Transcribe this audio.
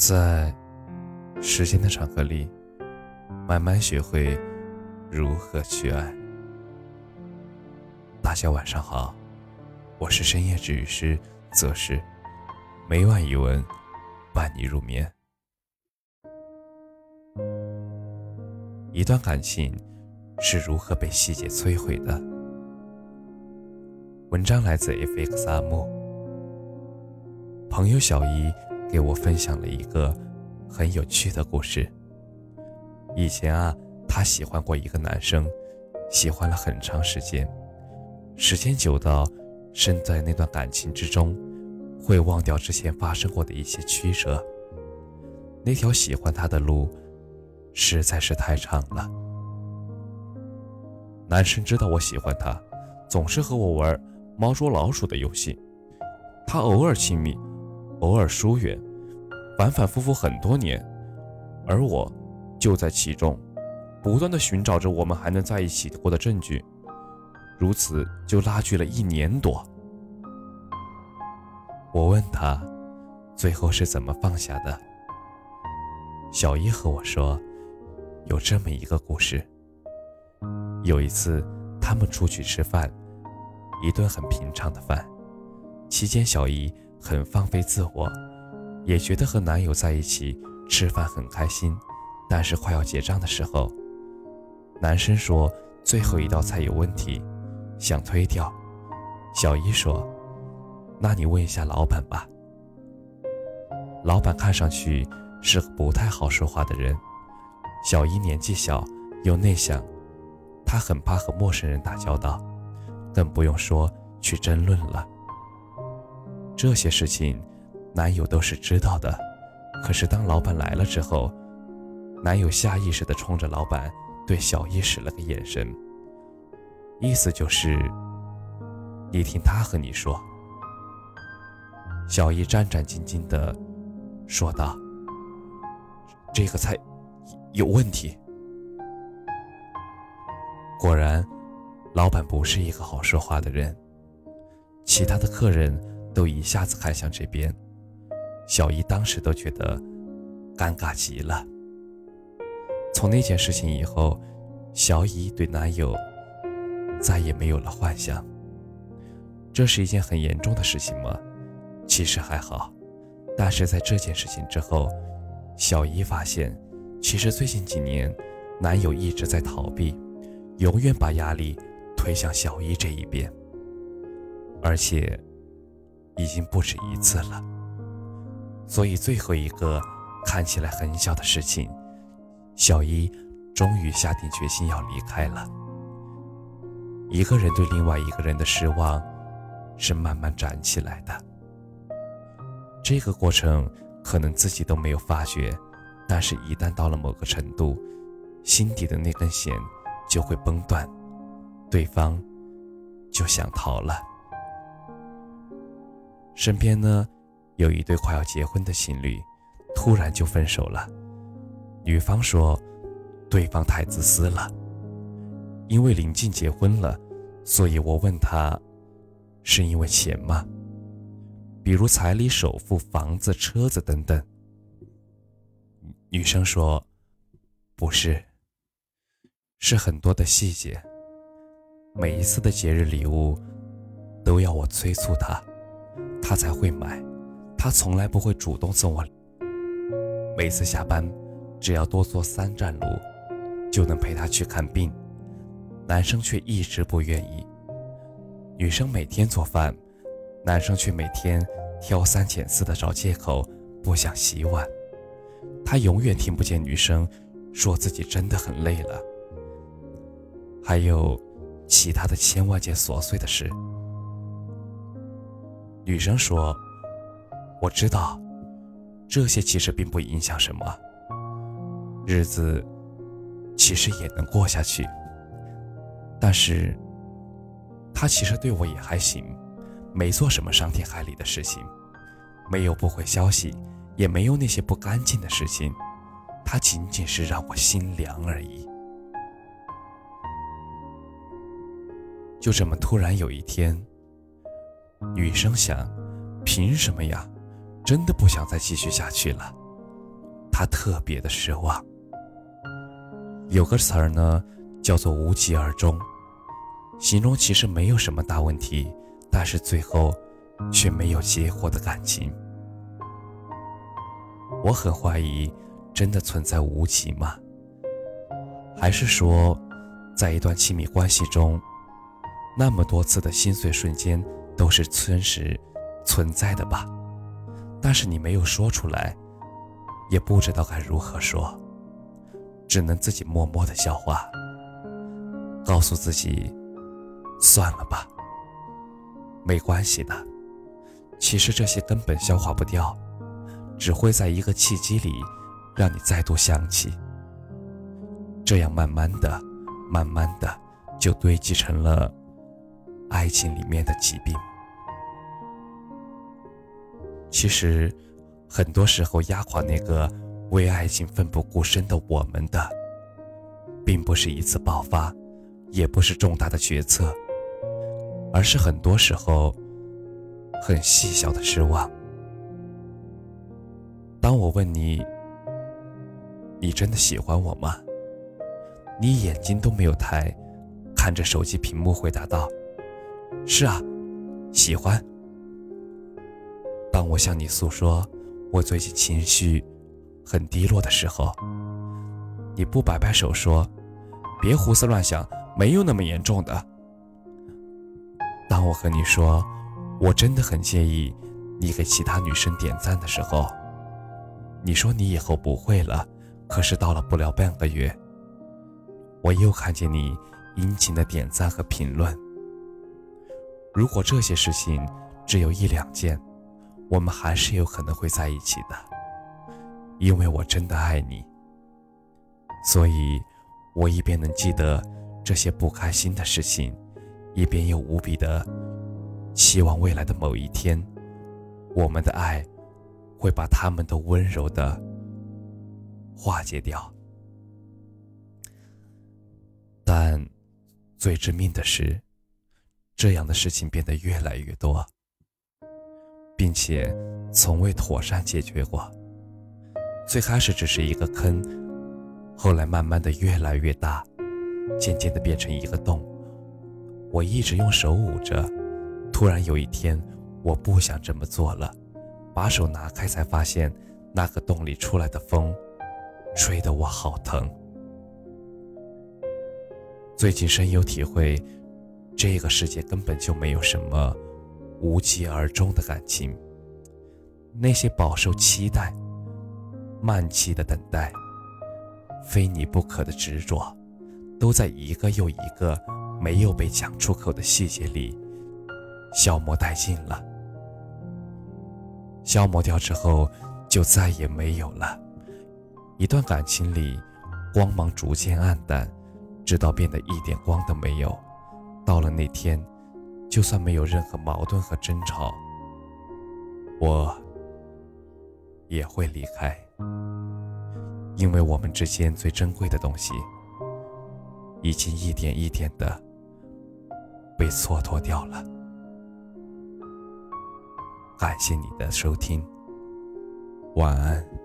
在时间的长河里，慢慢学会如何去爱。大家晚上好，我是深夜治愈师泽师，每晚一文伴你入眠。一段感情是如何被细节摧毁的？文章来自 FX 阿木，朋友小姨给我分享了一个很有趣的故事。以前啊，她喜欢过一个男生，喜欢了很长时间，时间久到身在那段感情之中，会忘掉之前发生过的一些曲折。那条喜欢他的路。实在是太长了。男生知道我喜欢他，总是和我玩猫捉老鼠的游戏。他偶尔亲密，偶尔疏远，反反复复很多年，而我就在其中，不断的寻找着我们还能在一起过的证据。如此就拉锯了一年多。我问他，最后是怎么放下的？小姨和我说。有这么一个故事。有一次，他们出去吃饭，一顿很平常的饭。期间，小姨很放飞自我，也觉得和男友在一起吃饭很开心。但是快要结账的时候，男生说最后一道菜有问题，想推掉。小姨说：“那你问一下老板吧。”老板看上去是不太好说话的人。小姨年纪小又内向，她很怕和陌生人打交道，更不用说去争论了。这些事情，男友都是知道的。可是当老板来了之后，男友下意识地冲着老板对小姨使了个眼神，意思就是：你听他和你说。小易战战兢兢地说道：“这个菜。”有问题。果然，老板不是一个好说话的人。其他的客人都一下子看向这边，小姨当时都觉得尴尬极了。从那件事情以后，小姨对男友再也没有了幻想。这是一件很严重的事情吗？其实还好，但是在这件事情之后，小姨发现。其实最近几年，男友一直在逃避，永远把压力推向小姨这一边，而且已经不止一次了。所以最后一个看起来很小的事情，小姨终于下定决心要离开了。一个人对另外一个人的失望，是慢慢长起来的。这个过程可能自己都没有发觉。但是，一旦到了某个程度，心底的那根弦就会崩断，对方就想逃了。身边呢，有一对快要结婚的情侣，突然就分手了。女方说，对方太自私了，因为临近结婚了，所以我问他，是因为钱吗？比如彩礼、首付、房子、车子等等。女生说：“不是，是很多的细节。每一次的节日礼物，都要我催促他，他才会买。他从来不会主动送我。每次下班，只要多坐三站路，就能陪他去看病。男生却一直不愿意。女生每天做饭，男生却每天挑三拣四的找借口不想洗碗。”他永远听不见女生说自己真的很累了，还有其他的千万件琐碎的事。女生说：“我知道，这些其实并不影响什么，日子其实也能过下去。但是，他其实对我也还行，没做什么伤天害理的事情，没有不回消息。”也没有那些不干净的事情，他仅仅是让我心凉而已。就这么突然有一天，女生想，凭什么呀？真的不想再继续下去了。他特别的失望。有个词儿呢，叫做无疾而终，形容其实没有什么大问题，但是最后却没有结果的感情。我很怀疑，真的存在无疾吗？还是说，在一段亲密关系中，那么多次的心碎瞬间都是真实存在的吧？但是你没有说出来，也不知道该如何说，只能自己默默的消化，告诉自己，算了吧，没关系的。其实这些根本消化不掉，只会在一个契机里，让你再度想起。这样慢慢的、慢慢的，就堆积成了爱情里面的疾病。其实，很多时候压垮那个为爱情奋不顾身的我们的，并不是一次爆发，也不是重大的决策，而是很多时候很细小的失望。当我问你：“你真的喜欢我吗？”你眼睛都没有抬，看着手机屏幕回答道：“是啊，喜欢。”当我向你诉说我最近情绪很低落的时候，你不摆摆手说：“别胡思乱想，没有那么严重的。”当我和你说我真的很介意你给其他女生点赞的时候，你说你以后不会了。可是到了不了半个月。我又看见你殷勤的点赞和评论。如果这些事情只有一两件，我们还是有可能会在一起的，因为我真的爱你。所以，我一边能记得这些不开心的事情，一边又无比的希望未来的某一天，我们的爱会把他们都温柔的化解掉。但最致命的是，这样的事情变得越来越多，并且从未妥善解决过。最开始只是一个坑，后来慢慢的越来越大，渐渐的变成一个洞。我一直用手捂着，突然有一天，我不想这么做了，把手拿开，才发现那个洞里出来的风，吹得我好疼。最近深有体会，这个世界根本就没有什么无疾而终的感情。那些饱受期待、漫期的等待、非你不可的执着，都在一个又一个没有被讲出口的细节里消磨殆尽了。消磨掉之后，就再也没有了。一段感情里，光芒逐渐暗淡。直到变得一点光都没有，到了那天，就算没有任何矛盾和争吵，我也会离开，因为我们之间最珍贵的东西，已经一点一点的被蹉跎掉了。感谢你的收听，晚安。